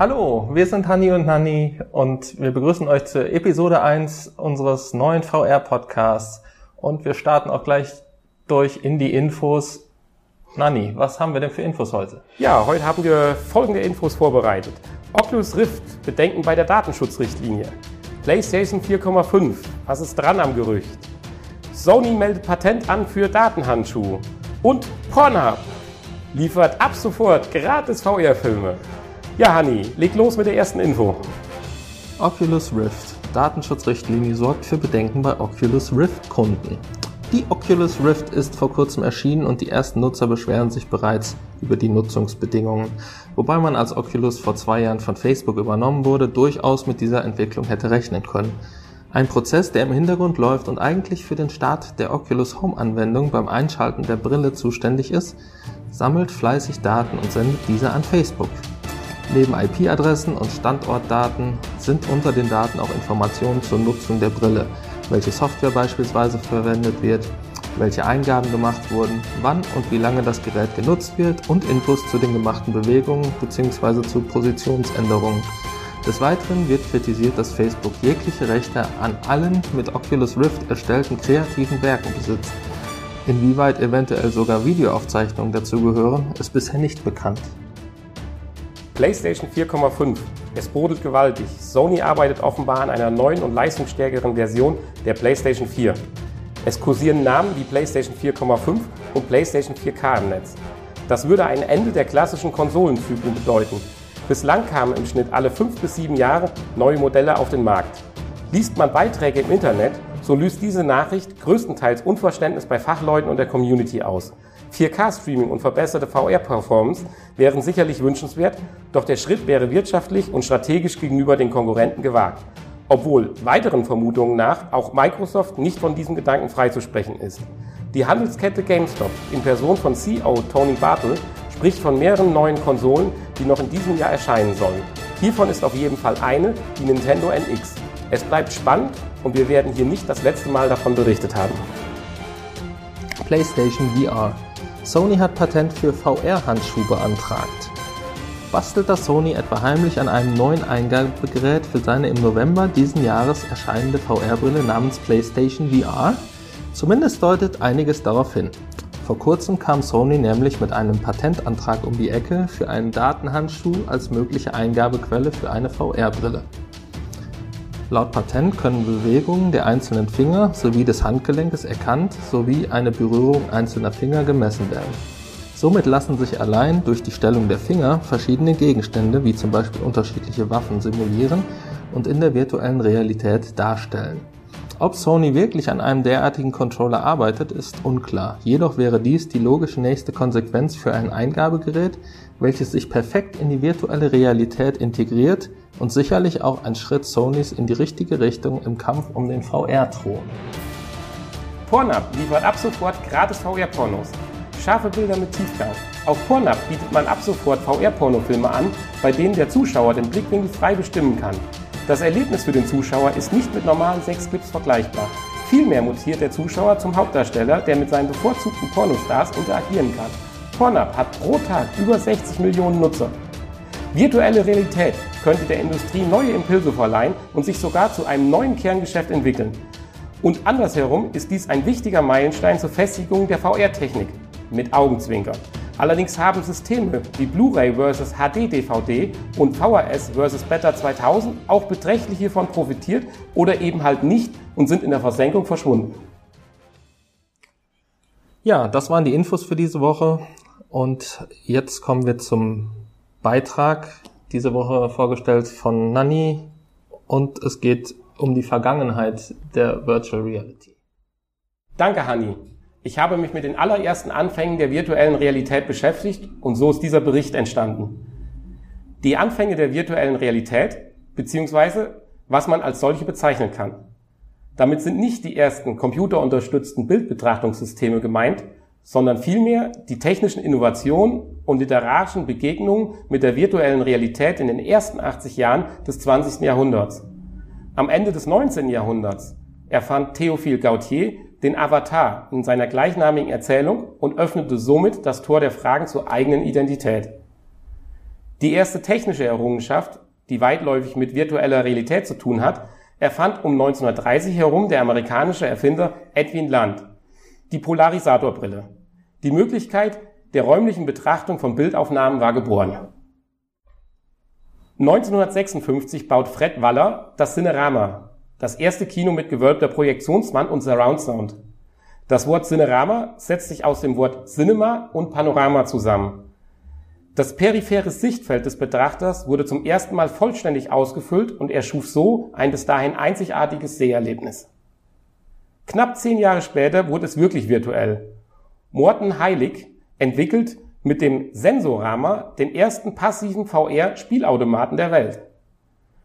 Hallo, wir sind Hanni und Nanni und wir begrüßen euch zur Episode 1 unseres neuen VR-Podcasts. Und wir starten auch gleich durch in die Infos. Nanni, was haben wir denn für Infos heute? Ja, heute haben wir folgende Infos vorbereitet. Oculus Rift, Bedenken bei der Datenschutzrichtlinie. PlayStation 4,5, was ist dran am Gerücht? Sony meldet Patent an für Datenhandschuhe. Und Pornhub liefert ab sofort gratis VR-Filme. Ja, Hanni, leg los mit der ersten Info. Oculus Rift. Datenschutzrichtlinie sorgt für Bedenken bei Oculus Rift-Kunden. Die Oculus Rift ist vor kurzem erschienen und die ersten Nutzer beschweren sich bereits über die Nutzungsbedingungen, wobei man als Oculus vor zwei Jahren von Facebook übernommen wurde, durchaus mit dieser Entwicklung hätte rechnen können. Ein Prozess, der im Hintergrund läuft und eigentlich für den Start der Oculus Home Anwendung beim Einschalten der Brille zuständig ist, sammelt fleißig Daten und sendet diese an Facebook. Neben IP-Adressen und Standortdaten sind unter den Daten auch Informationen zur Nutzung der Brille, welche Software beispielsweise verwendet wird, welche Eingaben gemacht wurden, wann und wie lange das Gerät genutzt wird und Infos zu den gemachten Bewegungen bzw. zu Positionsänderungen. Des Weiteren wird kritisiert, dass Facebook jegliche Rechte an allen mit Oculus Rift erstellten kreativen Werken besitzt. Inwieweit eventuell sogar Videoaufzeichnungen dazugehören, ist bisher nicht bekannt. PlayStation 4,5. Es brodelt gewaltig. Sony arbeitet offenbar an einer neuen und leistungsstärkeren Version der PlayStation 4. Es kursieren Namen wie PlayStation 4,5 und PlayStation 4K im Netz. Das würde ein Ende der klassischen Konsolenzyklen bedeuten. Bislang kamen im Schnitt alle 5 bis 7 Jahre neue Modelle auf den Markt. Liest man Beiträge im Internet, so löst diese Nachricht größtenteils Unverständnis bei Fachleuten und der Community aus. 4K-Streaming und verbesserte VR-Performance wären sicherlich wünschenswert, doch der Schritt wäre wirtschaftlich und strategisch gegenüber den Konkurrenten gewagt. Obwohl weiteren Vermutungen nach auch Microsoft nicht von diesem Gedanken freizusprechen ist. Die Handelskette GameStop in Person von CEO Tony Bartle spricht von mehreren neuen Konsolen, die noch in diesem Jahr erscheinen sollen. Hiervon ist auf jeden Fall eine die Nintendo NX. Es bleibt spannend und wir werden hier nicht das letzte Mal davon berichtet haben. PlayStation VR Sony hat Patent für VR-Handschuhe beantragt. Bastelt das Sony etwa heimlich an einem neuen Eingabegerät für seine im November diesen Jahres erscheinende VR-Brille namens PlayStation VR? Zumindest deutet einiges darauf hin. Vor kurzem kam Sony nämlich mit einem Patentantrag um die Ecke für einen Datenhandschuh als mögliche Eingabequelle für eine VR-Brille. Laut Patent können Bewegungen der einzelnen Finger sowie des Handgelenkes erkannt sowie eine Berührung einzelner Finger gemessen werden. Somit lassen sich allein durch die Stellung der Finger verschiedene Gegenstände wie zum Beispiel unterschiedliche Waffen simulieren und in der virtuellen Realität darstellen. Ob Sony wirklich an einem derartigen Controller arbeitet, ist unklar. Jedoch wäre dies die logische nächste Konsequenz für ein Eingabegerät, welches sich perfekt in die virtuelle Realität integriert und sicherlich auch ein Schritt Sonys in die richtige Richtung im Kampf um den VR-Thron. Pornhub liefert ab sofort gratis VR-Pornos. Scharfe Bilder mit Tiefgang. Auf Pornhub bietet man ab sofort VR-Pornofilme an, bei denen der Zuschauer den Blickwinkel frei bestimmen kann. Das Erlebnis für den Zuschauer ist nicht mit normalen Sexclips vergleichbar. Vielmehr mutiert der Zuschauer zum Hauptdarsteller, der mit seinen bevorzugten Pornostars interagieren kann. Pornhub hat pro Tag über 60 Millionen Nutzer. Virtuelle Realität könnte der Industrie neue Impulse verleihen und sich sogar zu einem neuen Kerngeschäft entwickeln. Und andersherum ist dies ein wichtiger Meilenstein zur Festigung der VR-Technik mit Augenzwinkern. Allerdings haben Systeme wie Blu-ray vs. HD-DVD und VHS vs. Beta 2000 auch beträchtlich hiervon profitiert oder eben halt nicht und sind in der Versenkung verschwunden. Ja, das waren die Infos für diese Woche und jetzt kommen wir zum Beitrag diese Woche vorgestellt von Nanni und es geht um die Vergangenheit der Virtual Reality. Danke, Hanni. Ich habe mich mit den allerersten Anfängen der virtuellen Realität beschäftigt und so ist dieser Bericht entstanden. Die Anfänge der virtuellen Realität, beziehungsweise was man als solche bezeichnen kann. Damit sind nicht die ersten computerunterstützten Bildbetrachtungssysteme gemeint, sondern vielmehr die technischen Innovationen und literarischen Begegnungen mit der virtuellen Realität in den ersten 80 Jahren des 20. Jahrhunderts. Am Ende des 19. Jahrhunderts erfand Théophile Gautier den Avatar in seiner gleichnamigen Erzählung und öffnete somit das Tor der Fragen zur eigenen Identität. Die erste technische Errungenschaft, die weitläufig mit virtueller Realität zu tun hat, erfand um 1930 herum der amerikanische Erfinder Edwin Land. Die Polarisatorbrille. Die Möglichkeit der räumlichen Betrachtung von Bildaufnahmen war geboren. 1956 baut Fred Waller das Cinerama, das erste Kino mit gewölbter Projektionswand und Surround Sound. Das Wort Cinerama setzt sich aus dem Wort Cinema und Panorama zusammen. Das periphere Sichtfeld des Betrachters wurde zum ersten Mal vollständig ausgefüllt und er schuf so ein bis dahin einzigartiges Seherlebnis. Knapp zehn Jahre später wurde es wirklich virtuell. Morten Heilig entwickelt mit dem Sensorama den ersten passiven VR-Spielautomaten der Welt.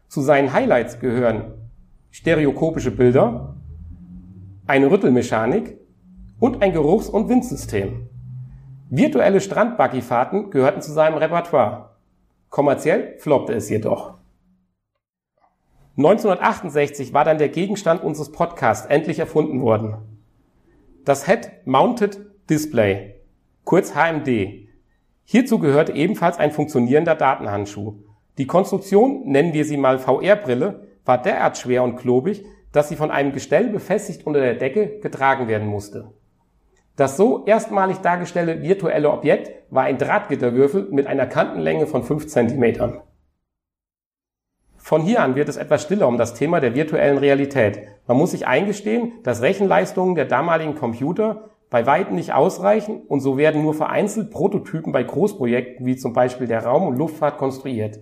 Zu seinen Highlights gehören stereokopische Bilder, eine Rüttelmechanik und ein Geruchs- und Windsystem. Virtuelle Strandbuggyfahrten gehörten zu seinem Repertoire. Kommerziell floppte es jedoch. 1968 war dann der Gegenstand unseres Podcasts endlich erfunden worden. Das Head-Mounted Display, kurz HMD. Hierzu gehört ebenfalls ein funktionierender Datenhandschuh. Die Konstruktion, nennen wir sie mal VR-Brille, war derart schwer und klobig, dass sie von einem Gestell befestigt unter der Decke getragen werden musste. Das so erstmalig dargestellte virtuelle Objekt war ein Drahtgitterwürfel mit einer Kantenlänge von 5 cm. Von hier an wird es etwas stiller um das Thema der virtuellen Realität. Man muss sich eingestehen, dass Rechenleistungen der damaligen Computer bei weitem nicht ausreichen und so werden nur vereinzelt Prototypen bei Großprojekten wie zum Beispiel der Raum- und Luftfahrt konstruiert.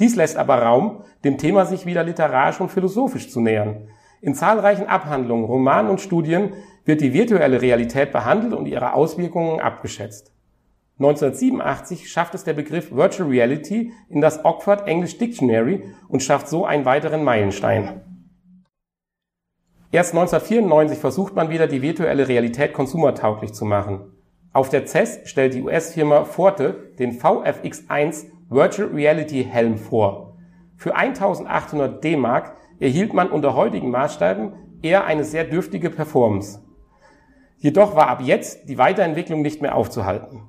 Dies lässt aber Raum, dem Thema sich wieder literarisch und philosophisch zu nähern. In zahlreichen Abhandlungen, Romanen und Studien wird die virtuelle Realität behandelt und ihre Auswirkungen abgeschätzt. 1987 schafft es der Begriff Virtual Reality in das Oxford English Dictionary und schafft so einen weiteren Meilenstein. Erst 1994 versucht man wieder, die virtuelle Realität konsumertauglich zu machen. Auf der CES stellt die US-Firma Forte den VFX1 Virtual Reality Helm vor. Für 1800 D-Mark erhielt man unter heutigen Maßstäben eher eine sehr dürftige Performance. Jedoch war ab jetzt die Weiterentwicklung nicht mehr aufzuhalten.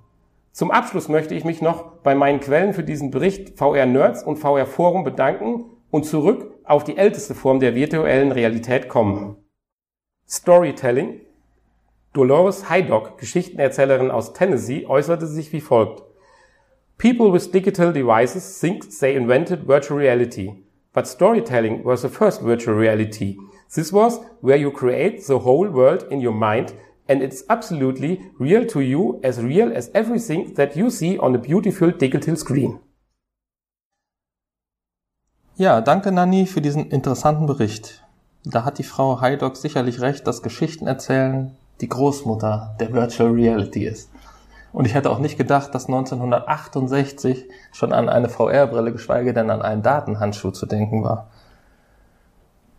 Zum Abschluss möchte ich mich noch bei meinen Quellen für diesen Bericht VR Nerds und VR Forum bedanken und zurück auf die älteste Form der virtuellen Realität kommen. Storytelling. Dolores Hydock, Geschichtenerzählerin aus Tennessee, äußerte sich wie folgt. People with digital devices think they invented virtual reality, but storytelling was the first virtual reality. This was where you create the whole world in your mind and it's absolutely real to you as real as everything that you see on a beautiful digital screen. Ja, danke Nanni für diesen interessanten Bericht. Da hat die Frau Heidock sicherlich recht, dass Geschichten erzählen die Großmutter der Virtual Reality ist. Und ich hätte auch nicht gedacht, dass 1968 schon an eine VR-Brille, geschweige denn an einen Datenhandschuh zu denken war.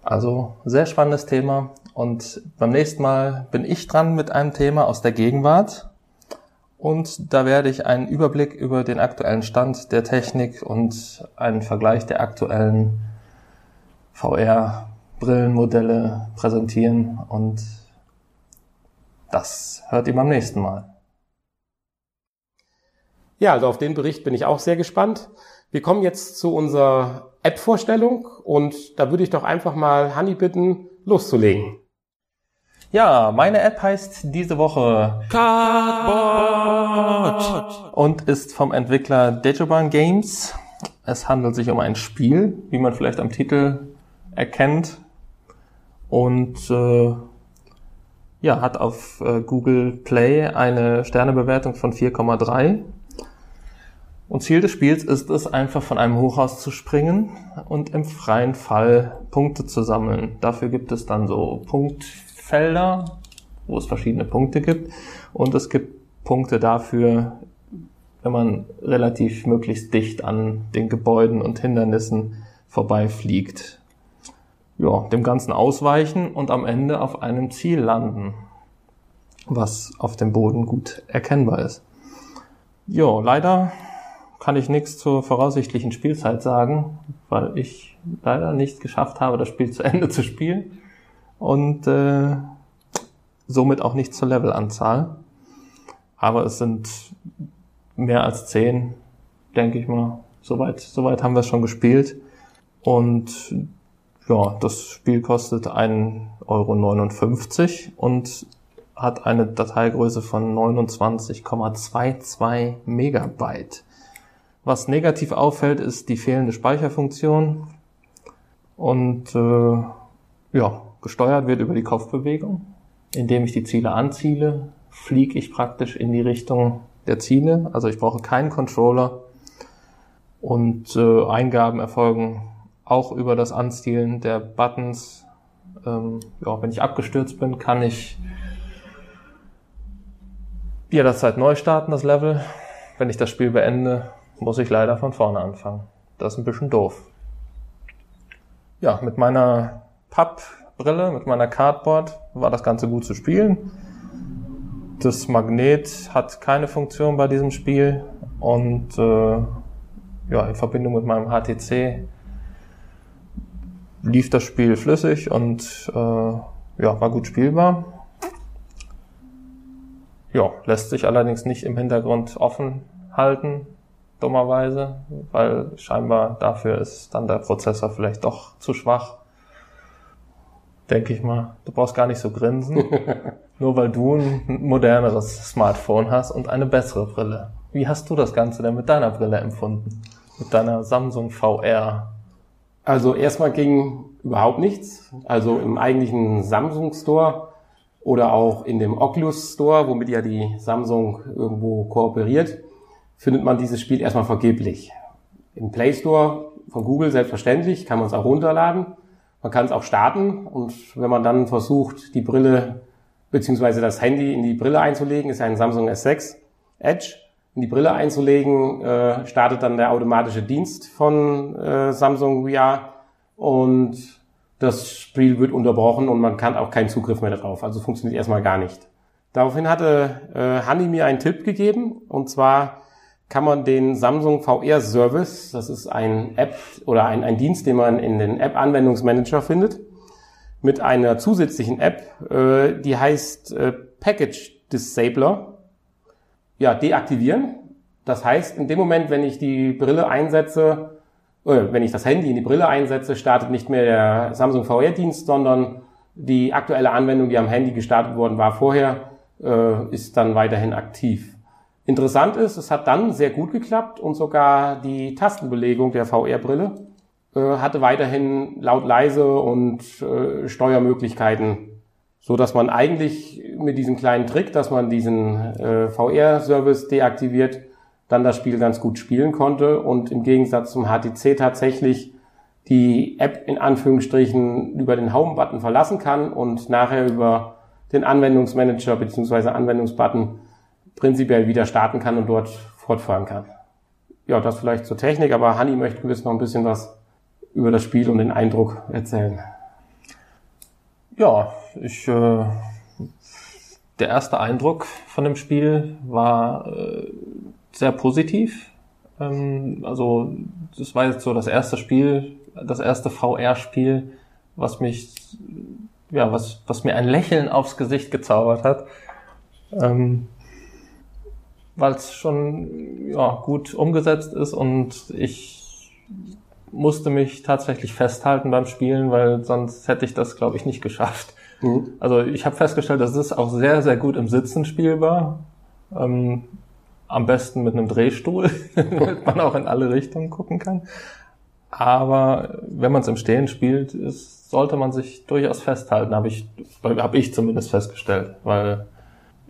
Also sehr spannendes Thema. Und beim nächsten Mal bin ich dran mit einem Thema aus der Gegenwart. Und da werde ich einen Überblick über den aktuellen Stand der Technik und einen Vergleich der aktuellen VR-Brillenmodelle präsentieren. Und das hört ihr beim nächsten Mal. Ja, also auf den Bericht bin ich auch sehr gespannt. Wir kommen jetzt zu unserer App-Vorstellung und da würde ich doch einfach mal Hanni bitten, loszulegen. Ja, meine App heißt diese Woche Cardboard und ist vom Entwickler Dejoban Games. Es handelt sich um ein Spiel, wie man vielleicht am Titel erkennt und äh, ja, hat auf äh, Google Play eine Sternebewertung von 4,3 und Ziel des Spiels ist es, einfach von einem Hochhaus zu springen und im freien Fall Punkte zu sammeln. Dafür gibt es dann so Punktfelder, wo es verschiedene Punkte gibt. Und es gibt Punkte dafür, wenn man relativ möglichst dicht an den Gebäuden und Hindernissen vorbeifliegt. Ja, dem Ganzen ausweichen und am Ende auf einem Ziel landen, was auf dem Boden gut erkennbar ist. Ja, leider kann ich nichts zur voraussichtlichen Spielzeit sagen, weil ich leider nicht geschafft habe, das Spiel zu Ende zu spielen und äh, somit auch nicht zur Levelanzahl. Aber es sind mehr als zehn, denke ich mal. soweit, soweit haben wir es schon gespielt. Und ja, das Spiel kostet 1,59 Euro und hat eine Dateigröße von 29,22 Megabyte. Was negativ auffällt, ist die fehlende Speicherfunktion und äh, ja, gesteuert wird über die Kopfbewegung. Indem ich die Ziele anziele, fliege ich praktisch in die Richtung der Ziele. Also ich brauche keinen Controller und äh, Eingaben erfolgen auch über das Anzielen der Buttons. Ähm, ja, wenn ich abgestürzt bin, kann ich jederzeit neu starten, das Level. Wenn ich das Spiel beende, muss ich leider von vorne anfangen. Das ist ein bisschen doof. Ja, mit meiner Pappbrille, mit meiner Cardboard war das Ganze gut zu spielen. Das Magnet hat keine Funktion bei diesem Spiel und äh, ja, in Verbindung mit meinem HTC lief das Spiel flüssig und äh, ja, war gut spielbar. Ja, lässt sich allerdings nicht im Hintergrund offen halten, dummerweise, weil scheinbar dafür ist dann der Prozessor vielleicht doch zu schwach. Denke ich mal. Du brauchst gar nicht so grinsen, nur weil du ein moderneres Smartphone hast und eine bessere Brille. Wie hast du das Ganze denn mit deiner Brille empfunden? Mit deiner Samsung VR also erstmal ging überhaupt nichts. Also im eigentlichen Samsung Store oder auch in dem Oculus Store, womit ja die Samsung irgendwo kooperiert, findet man dieses Spiel erstmal vergeblich. Im Play Store von Google selbstverständlich, kann man es auch runterladen. Man kann es auch starten und wenn man dann versucht, die Brille beziehungsweise das Handy in die Brille einzulegen, ist ein Samsung S6 Edge, in die Brille einzulegen, äh, startet dann der automatische Dienst von äh, Samsung VR und das Spiel wird unterbrochen und man kann auch keinen Zugriff mehr darauf. Also funktioniert erstmal gar nicht. Daraufhin hatte äh, Hanni mir einen Tipp gegeben und zwar kann man den Samsung VR Service, das ist ein App oder ein, ein Dienst, den man in den App Anwendungsmanager findet, mit einer zusätzlichen App, äh, die heißt äh, Package Disabler ja, deaktivieren. Das heißt, in dem Moment, wenn ich die Brille einsetze, äh, wenn ich das Handy in die Brille einsetze, startet nicht mehr der Samsung VR-Dienst, sondern die aktuelle Anwendung, die am Handy gestartet worden war vorher, äh, ist dann weiterhin aktiv. Interessant ist, es hat dann sehr gut geklappt und sogar die Tastenbelegung der VR-Brille äh, hatte weiterhin laut leise und äh, Steuermöglichkeiten so dass man eigentlich mit diesem kleinen Trick, dass man diesen äh, VR-Service deaktiviert, dann das Spiel ganz gut spielen konnte und im Gegensatz zum HTC tatsächlich die App in Anführungsstrichen über den Home-Button verlassen kann und nachher über den Anwendungsmanager bzw. Anwendungsbutton prinzipiell wieder starten kann und dort fortfahren kann. Ja, das vielleicht zur Technik, aber Hanni möchte gewiss noch ein bisschen was über das Spiel und den Eindruck erzählen. Ja, ich, äh, der erste Eindruck von dem Spiel war äh, sehr positiv. Ähm, also das war jetzt so das erste Spiel, das erste VR-Spiel, was mich, ja, was, was mir ein Lächeln aufs Gesicht gezaubert hat. Ähm, weil es schon ja, gut umgesetzt ist und ich musste mich tatsächlich festhalten beim Spielen, weil sonst hätte ich das, glaube ich, nicht geschafft. Mhm. Also ich habe festgestellt, das ist auch sehr, sehr gut im Sitzen spielbar. Ähm, am besten mit einem Drehstuhl, damit man auch in alle Richtungen gucken kann. Aber wenn man es im Stehen spielt, ist, sollte man sich durchaus festhalten, habe ich, hab ich zumindest festgestellt, weil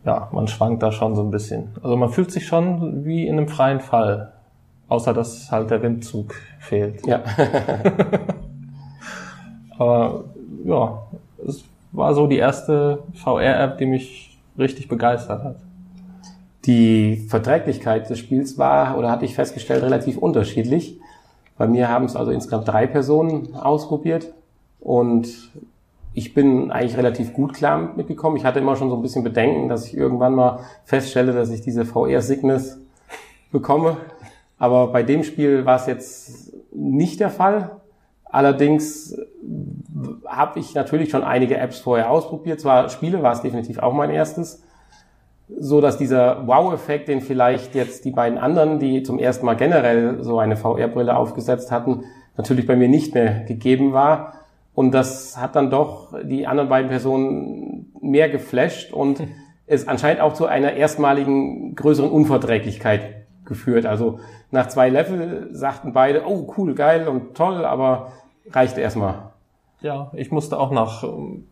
ja, man schwankt da schon so ein bisschen. Also man fühlt sich schon wie in einem freien Fall. Außer dass halt der Windzug fehlt. Ja. Aber ja, es war so die erste VR-App, die mich richtig begeistert hat. Die Verträglichkeit des Spiels war, oder hatte ich festgestellt, relativ unterschiedlich. Bei mir haben es also insgesamt drei Personen ausprobiert und ich bin eigentlich relativ gut klar mitgekommen. Ich hatte immer schon so ein bisschen Bedenken, dass ich irgendwann mal feststelle, dass ich diese VR-Sickness bekomme. Aber bei dem Spiel war es jetzt nicht der Fall. Allerdings habe ich natürlich schon einige Apps vorher ausprobiert. Zwar Spiele war es definitiv auch mein erstes. so dass dieser Wow-Effekt, den vielleicht jetzt die beiden anderen, die zum ersten Mal generell so eine VR-Brille aufgesetzt hatten, natürlich bei mir nicht mehr gegeben war. Und das hat dann doch die anderen beiden Personen mehr geflasht und es anscheinend auch zu einer erstmaligen größeren Unverträglichkeit geführt. Also nach zwei Level sagten beide, oh cool, geil und toll, aber reichte erstmal. Ja, ich musste auch nach,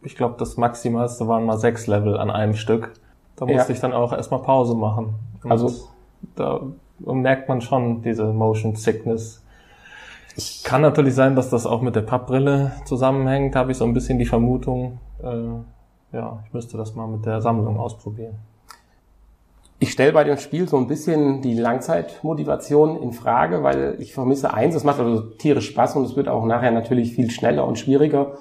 ich glaube, das Maximalste waren mal sechs Level an einem Stück. Da musste ja. ich dann auch erstmal Pause machen. Und also da merkt man schon diese Motion Sickness. Ich kann natürlich sein, dass das auch mit der Pappbrille zusammenhängt, habe ich so ein bisschen die Vermutung. Äh, ja, ich müsste das mal mit der Sammlung ausprobieren. Ich stelle bei dem Spiel so ein bisschen die Langzeitmotivation in Frage, weil ich vermisse eins, es macht also tierisch Spaß und es wird auch nachher natürlich viel schneller und schwieriger,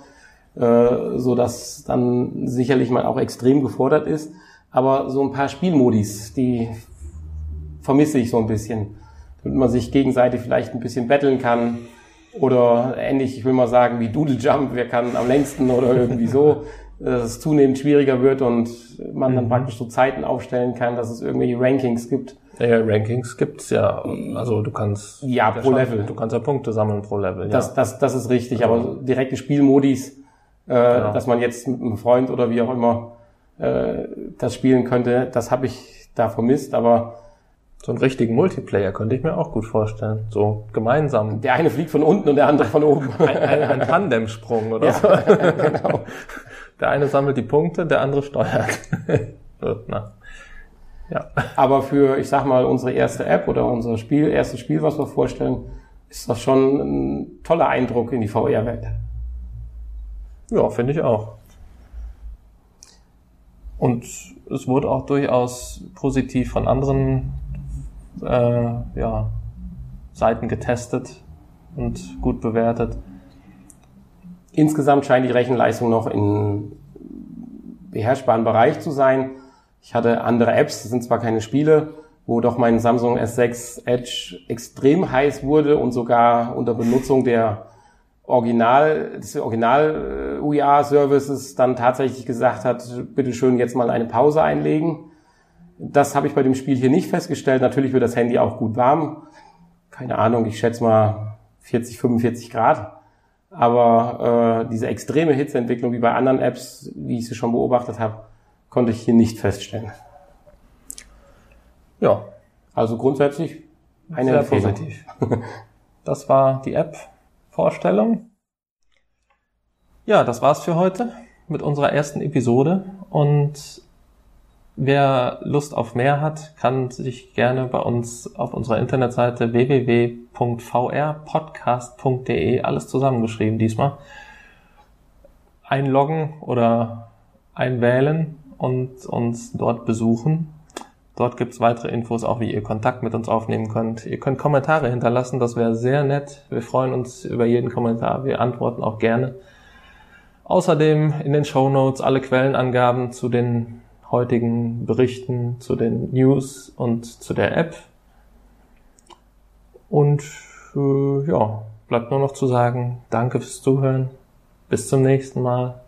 äh, so dass dann sicherlich man auch extrem gefordert ist. Aber so ein paar Spielmodis, die vermisse ich so ein bisschen. Damit man sich gegenseitig vielleicht ein bisschen betteln kann. Oder ähnlich, ich will mal sagen, wie Doodle Jump, wer kann am längsten oder irgendwie so, dass es zunehmend schwieriger wird und man dann mhm. praktisch so Zeiten aufstellen kann, dass es irgendwelche Rankings gibt. Ja, Rankings gibt's ja. Also du kannst ja pro Level. Du kannst ja Punkte sammeln pro Level. Ja. Das, das, das ist richtig. Also, aber direkte Spielmodis, äh, genau. dass man jetzt mit einem Freund oder wie auch immer äh, das spielen könnte, das habe ich da vermisst, aber so einen richtigen Multiplayer könnte ich mir auch gut vorstellen. So gemeinsam. Der eine fliegt von unten und der andere von oben. ein, ein, ein Tandemsprung oder ja, so. genau. Der eine sammelt die Punkte, der andere steuert. Na. Ja. Aber für, ich sag mal, unsere erste App oder unser Spiel, erstes Spiel, was wir vorstellen, ist das schon ein toller Eindruck in die VR-Welt. Ja, finde ich auch. Und es wurde auch durchaus positiv von anderen äh, ja, Seiten getestet und gut bewertet. Insgesamt scheint die Rechenleistung noch in beherrschbaren Bereich zu sein. Ich hatte andere Apps, das sind zwar keine Spiele, wo doch mein Samsung S6 Edge extrem heiß wurde und sogar unter Benutzung der Original, des Original äh, UIA Services dann tatsächlich gesagt hat, bitte schön jetzt mal eine Pause einlegen. Das habe ich bei dem Spiel hier nicht festgestellt. Natürlich wird das Handy auch gut warm. Keine Ahnung, ich schätze mal 40, 45 Grad. Aber äh, diese extreme Hitzeentwicklung wie bei anderen Apps, wie ich sie schon beobachtet habe, konnte ich hier nicht feststellen. Ja, also grundsätzlich eine Sehr positiv. Das war die App Vorstellung. Ja, das war's für heute mit unserer ersten Episode und wer Lust auf mehr hat, kann sich gerne bei uns auf unserer Internetseite www.vrpodcast.de alles zusammengeschrieben diesmal einloggen oder einwählen und uns dort besuchen. Dort gibt's weitere Infos, auch wie ihr Kontakt mit uns aufnehmen könnt. Ihr könnt Kommentare hinterlassen, das wäre sehr nett. Wir freuen uns über jeden Kommentar. Wir antworten auch gerne. Außerdem in den Show Notes alle Quellenangaben zu den heutigen Berichten, zu den News und zu der App. Und äh, ja, bleibt nur noch zu sagen, danke fürs Zuhören. Bis zum nächsten Mal.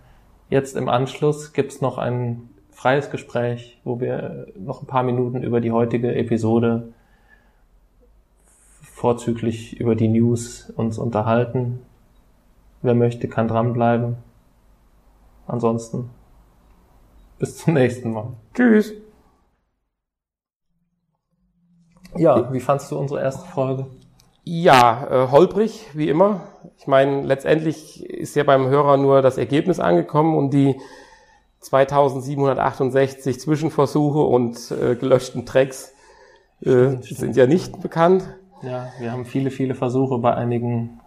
Jetzt im Anschluss gibt's noch einen freies Gespräch, wo wir noch ein paar Minuten über die heutige Episode vorzüglich über die News uns unterhalten. Wer möchte, kann dranbleiben. Ansonsten bis zum nächsten Mal. Tschüss. Ja, wie fandst du unsere erste Folge? Ja, äh, holprig, wie immer. Ich meine, letztendlich ist ja beim Hörer nur das Ergebnis angekommen und die 2768 Zwischenversuche und äh, gelöschten Tracks äh, sind ja nicht bekannt. Ja, wir haben viele, viele Versuche bei einigen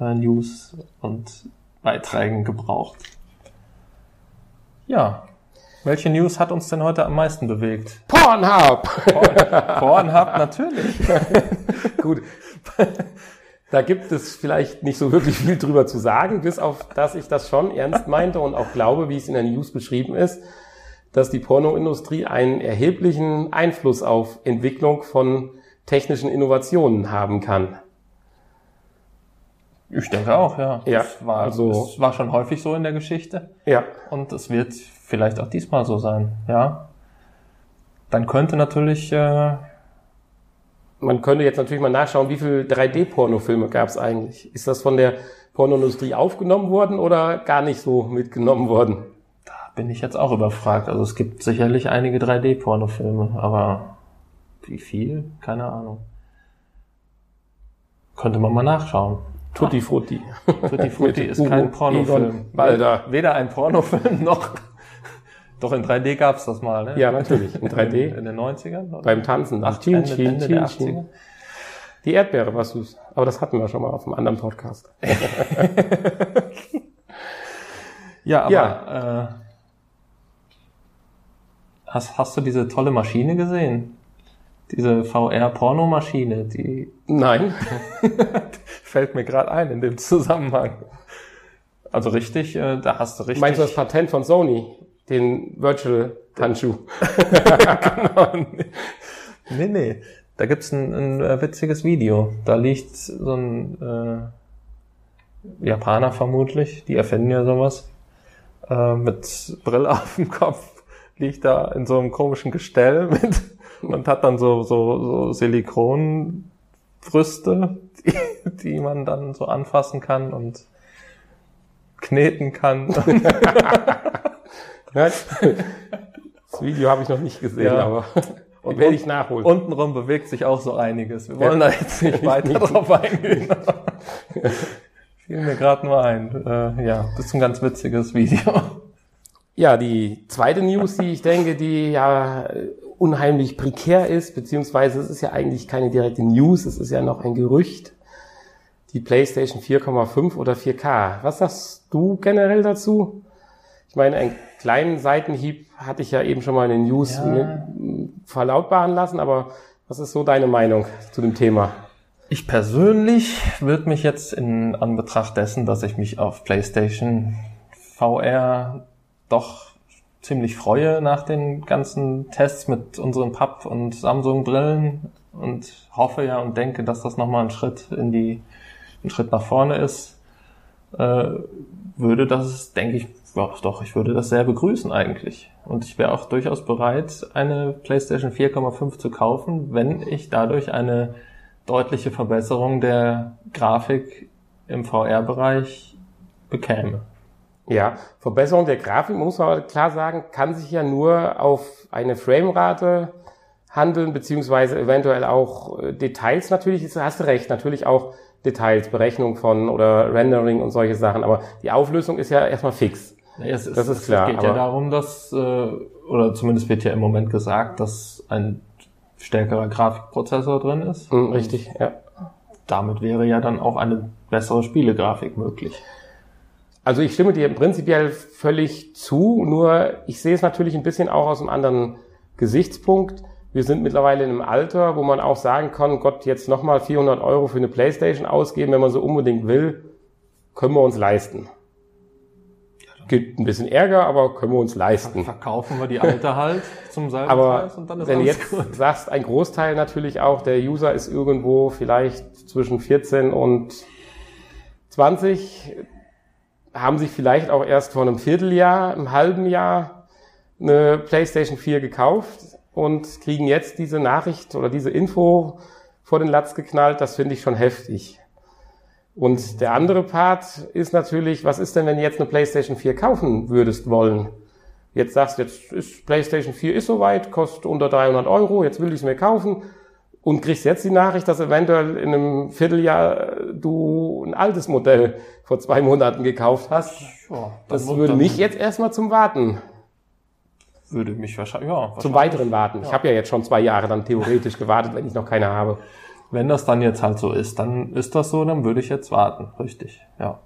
äh, News und Beiträgen gebraucht. Ja, welche News hat uns denn heute am meisten bewegt? Pornhub! Pornhub, natürlich. Gut. Da gibt es vielleicht nicht so wirklich viel drüber zu sagen, bis auf, dass ich das schon ernst meinte und auch glaube, wie es in der News beschrieben ist, dass die Pornoindustrie einen erheblichen Einfluss auf Entwicklung von technischen Innovationen haben kann. Ich denke auch, ja. Ja, das war, also, es war schon häufig so in der Geschichte. Ja. Und es wird vielleicht auch diesmal so sein, ja. Dann könnte natürlich äh, man könnte jetzt natürlich mal nachschauen, wie viele 3D-Pornofilme gab es eigentlich? Ist das von der Pornoindustrie aufgenommen worden oder gar nicht so mitgenommen worden? Da bin ich jetzt auch überfragt. Also es gibt sicherlich einige 3D-Pornofilme, aber wie viel? Keine Ahnung. Könnte man mal nachschauen. Tutti Frutti. Tutti Frutti ist kein Pornofilm. Weder ein Pornofilm noch doch in 3D gab's das mal, ne? Ja, natürlich. In 3D. In, den 90ern? Oder? Beim Tanzen. Ach, Teen, Ende, Teen, Ende der 80er. Die Erdbeere war süß. Aber das hatten wir schon mal auf einem anderen Podcast. ja, aber ja. Äh, hast, hast du diese tolle Maschine gesehen? Diese VR-Pornomaschine, die. Nein. fällt mir gerade ein in dem Zusammenhang. Also richtig, äh, da hast du richtig. Meinst du das Patent von Sony? Den Virtual-Handschuh. genau. Nee, nee. Da gibt's ein, ein äh, witziges Video. Da liegt so ein äh, Japaner vermutlich, die erfinden ja sowas, äh, mit Brille auf dem Kopf, liegt da in so einem komischen Gestell mit und hat dann so, so, so Silikonbrüste, die, die man dann so anfassen kann und kneten kann. Das Video habe ich noch nicht gesehen, ja. aber und werde ich nachholen. Untenrum bewegt sich auch so einiges. Wir wollen ja. da jetzt nicht weiter drauf eingehen. Fiel mir gerade nur ein. Äh, ja, das ist ein ganz witziges Video. Ja, die zweite News, die ich denke, die ja unheimlich prekär ist, beziehungsweise es ist ja eigentlich keine direkte News, es ist ja noch ein Gerücht. Die PlayStation 4,5 oder 4K. Was sagst du generell dazu? Ich meine, ein kleinen Seitenhieb hatte ich ja eben schon mal in den News ja. verlautbaren lassen, aber was ist so deine Meinung zu dem Thema? Ich persönlich würde mich jetzt in Anbetracht dessen, dass ich mich auf PlayStation VR doch ziemlich freue nach den ganzen Tests mit unseren Papp- und Samsung-Brillen und hoffe ja und denke, dass das nochmal ein Schritt in die, ein Schritt nach vorne ist, äh, würde das, denke ich, ja, doch, ich würde das sehr begrüßen eigentlich. Und ich wäre auch durchaus bereit, eine PlayStation 4,5 zu kaufen, wenn ich dadurch eine deutliche Verbesserung der Grafik im VR-Bereich bekäme. Ja, Verbesserung der Grafik, muss man klar sagen, kann sich ja nur auf eine Framerate handeln, beziehungsweise eventuell auch äh, Details natürlich, hast du recht, natürlich auch Details, Berechnung von oder Rendering und solche Sachen, aber die Auflösung ist ja erstmal fix. Nee, es ist, das ist klar. Es geht ja darum, dass, äh, oder zumindest wird ja im Moment gesagt, dass ein stärkerer Grafikprozessor drin ist. Mhm, richtig, ja. Damit wäre ja dann auch eine bessere Spielegrafik möglich. Also ich stimme dir prinzipiell völlig zu, nur ich sehe es natürlich ein bisschen auch aus einem anderen Gesichtspunkt. Wir sind mittlerweile in einem Alter, wo man auch sagen kann, Gott, jetzt nochmal 400 Euro für eine Playstation ausgeben, wenn man so unbedingt will, können wir uns leisten. Gibt ein bisschen Ärger, aber können wir uns leisten. Verkaufen wir die alte halt zum selben aber Preis und dann ist wenn du jetzt gut. sagst, ein Großteil natürlich auch, der User ist irgendwo vielleicht zwischen 14 und 20, haben sich vielleicht auch erst vor einem Vierteljahr, einem halben Jahr eine PlayStation 4 gekauft und kriegen jetzt diese Nachricht oder diese Info vor den Latz geknallt. Das finde ich schon heftig. Und der andere Part ist natürlich, was ist denn, wenn du jetzt eine PlayStation 4 kaufen würdest wollen? Jetzt sagst du, jetzt ist PlayStation 4 ist soweit, kostet unter 300 Euro, jetzt will ich es mir kaufen und kriegst jetzt die Nachricht, dass eventuell in einem Vierteljahr du ein altes Modell vor zwei Monaten gekauft hast. Ja, das würde mich jetzt erstmal zum Warten. Würde mich wahrscheinlich, ja. Wahrscheinlich. Zum weiteren Warten. Ja. Ich habe ja jetzt schon zwei Jahre dann theoretisch gewartet, wenn ich noch keine habe. Wenn das dann jetzt halt so ist, dann ist das so, dann würde ich jetzt warten, richtig, ja.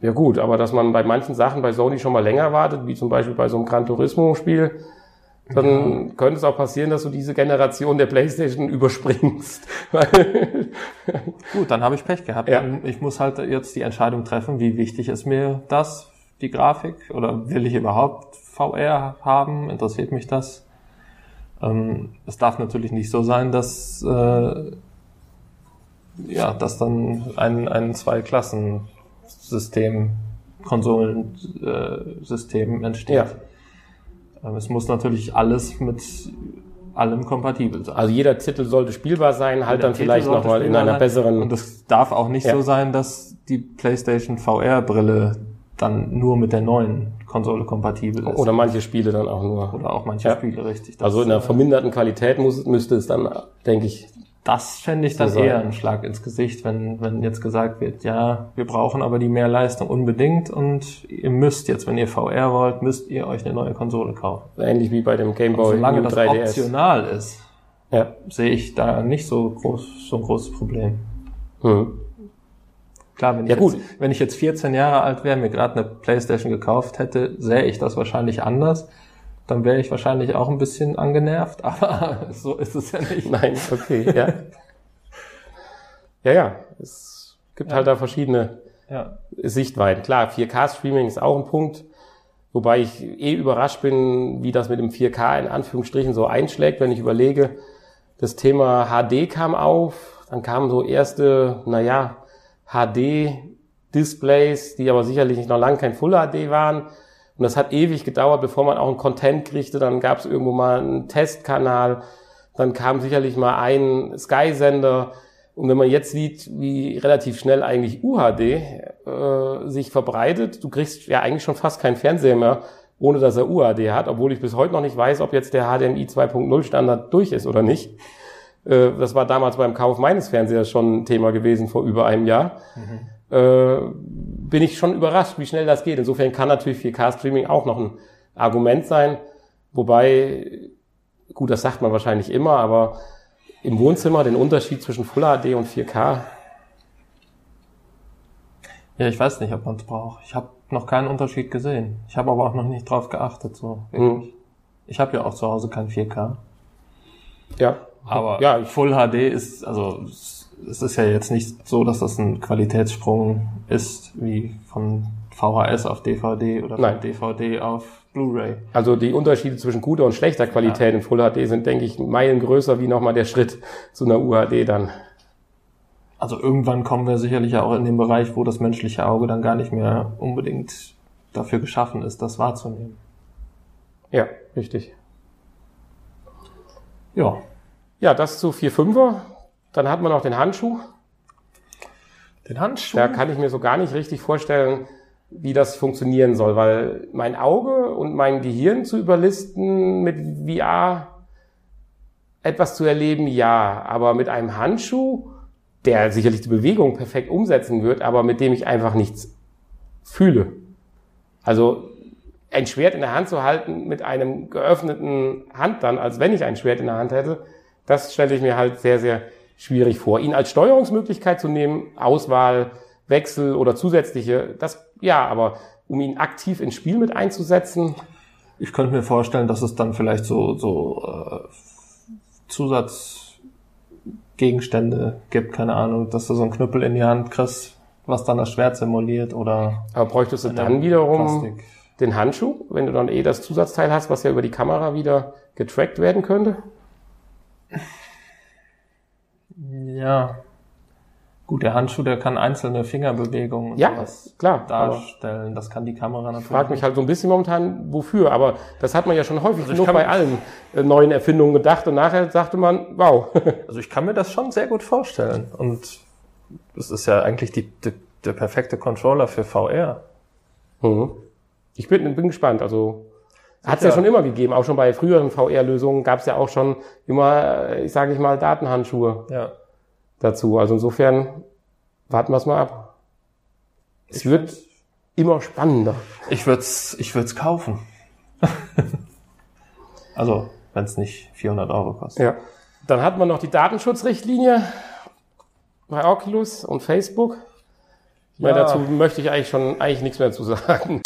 Ja gut, aber dass man bei manchen Sachen bei Sony schon mal länger wartet, wie zum Beispiel bei so einem Gran Turismo-Spiel, dann ja. könnte es auch passieren, dass du diese Generation der PlayStation überspringst. Gut, dann habe ich Pech gehabt. Ja. Ich muss halt jetzt die Entscheidung treffen, wie wichtig ist mir das, die Grafik, oder will ich überhaupt VR haben? Interessiert mich das? Ähm, es darf natürlich nicht so sein, dass äh, ja, dass dann ein, ein Zwei-Klassen-System, Konsolensystem entsteht. Ja. Ähm, es muss natürlich alles mit allem kompatibel sein. Also jeder Titel sollte spielbar sein, halt dann Titel vielleicht nochmal in einer sein. besseren. Und es darf auch nicht Ja. so sein, dass die PlayStation VR-Brille dann nur mit der neuen Konsole kompatibel ist. oder manche Spiele dann auch nur. Oder auch manche Ja. Spiele, richtig. Das, Also in einer äh, verminderten Qualität muss, müsste es dann, denke ich, Das fände ich dann So eher ein Schlag ins Gesicht, wenn, wenn jetzt gesagt wird, ja, wir brauchen aber die mehr Leistung unbedingt und ihr müsst jetzt, wenn ihr VR wollt, müsst ihr euch eine neue Konsole kaufen. ähnlich wie bei dem Game Und Boy solange New das 3DS. optional ist, Ja. sehe ich da nicht so groß, so ein großes Problem. Hm. Klar, wenn ich, Ja. Jetzt, wenn ich jetzt 14 Jahre alt wäre, mir gerade eine Playstation gekauft hätte, sähe ich das wahrscheinlich anders. Dann wäre ich wahrscheinlich auch ein bisschen angenervt, aber so ist es ja nicht. Nein, okay, ja. ja, ja. Es gibt Ja. halt da verschiedene Ja. Sichtweiten. Klar, 4K-Streaming ist auch ein Punkt, wobei ich eh überrascht bin, wie das mit dem 4K in Anführungsstrichen so einschlägt, wenn ich überlege, das Thema HD kam auf, dann kamen so erste, naja, HD-Displays, die aber sicherlich noch lange kein Full HD waren. Und das hat ewig gedauert, bevor man auch einen Content kriegte. Dann gab es irgendwo mal einen Testkanal. Dann kam sicherlich mal ein Sky-Sender. Und wenn man jetzt sieht, wie relativ schnell eigentlich UHD äh, sich verbreitet, du kriegst ja eigentlich schon fast keinen Fernseher mehr, ohne dass er UHD hat, obwohl ich bis heute noch nicht weiß, ob jetzt der HDMI 2.0 Standard durch ist oder nicht. Äh, das war damals beim Kauf meines Fernsehers schon ein Thema gewesen vor über einem Jahr. Äh, bin ich schon überrascht, wie schnell das geht. Insofern kann natürlich 4K-Streaming auch noch ein Argument sein. Wobei, gut, das sagt man wahrscheinlich immer, aber im Wohnzimmer den Unterschied zwischen Full HD und 4K, Ja, ich weiß nicht, ob man es braucht. Ich habe noch keinen Unterschied gesehen. Ich habe aber auch noch nicht drauf geachtet. So wirklich. Ich habe ja auch zu Hause kein 4K. ja. Aber ja, Full HD ist, also es ist ja jetzt nicht so, dass das ein Qualitätssprung ist, wie von VHS auf DVD oder von Nein. DVD auf Blu-ray. also die Unterschiede zwischen guter und schlechter Qualität in Full HD sind, denke ich, Meilen größer wie nochmal der Schritt zu einer UHD dann. Also irgendwann kommen wir sicherlich auch in den Bereich, wo das menschliche Auge dann gar nicht mehr unbedingt dafür geschaffen ist, das wahrzunehmen. Ja, richtig. Ja, Ja, das zu 4.5er. Dann hat man noch den Handschuh. den Handschuh. Da kann ich mir so gar nicht richtig vorstellen, wie das funktionieren soll, weil mein Auge und mein Gehirn zu überlisten mit VR etwas zu erleben, ja, aber mit einem Handschuh, der sicherlich die Bewegung perfekt umsetzen wird, aber mit dem ich einfach nichts fühle. Also ein Schwert in der Hand zu halten mit einem geöffneten Hand dann, als wenn ich ein Schwert in der Hand hätte, das stelle ich mir halt sehr, sehr schwierig vor. Ihn als Steuerungsmöglichkeit zu nehmen, Auswahl, Wechsel oder zusätzliche, das ja, aber um ihn aktiv ins Spiel mit einzusetzen, Ich könnte mir vorstellen, dass es dann vielleicht so, so äh, Zusatzgegenstände gibt, keine Ahnung, dass du so einen Knüppel in die Hand kriegst, was dann das Schwert simuliert oder aber bräuchtest du dann wiederum Plastik. den Handschuh, wenn du dann eh das Zusatzteil hast, was ja über die Kamera wieder getrackt werden könnte? Ja. Gut, der Handschuh, der kann einzelne Fingerbewegungen Ja, klar. Darstellen. Das kann die Kamera natürlich. ich frage mich halt so ein bisschen momentan, wofür. Aber das hat man ja schon häufig Also genug bei allen äh, neuen Erfindungen gedacht und nachher sagte man, wow. Also ich kann mir das schon sehr gut vorstellen. Und das ist ja eigentlich die, die, der perfekte Controller für VR. Mhm. Ich bin, bin gespannt. Also hat es ja schon immer gegeben. Auch schon bei früheren VR-Lösungen gab es ja auch schon immer, äh, ich sage ich mal, Datenhandschuhe Ja. dazu. Also insofern warten wir es mal ab. Es wird immer spannender. Ich würde es ich würd's kaufen. also, wenn es nicht 400 Euro kostet. Ja. Dann hat man noch die Datenschutzrichtlinie bei Oculus und Facebook. Ja. dazu möchte ich eigentlich schon eigentlich nichts mehr zu sagen.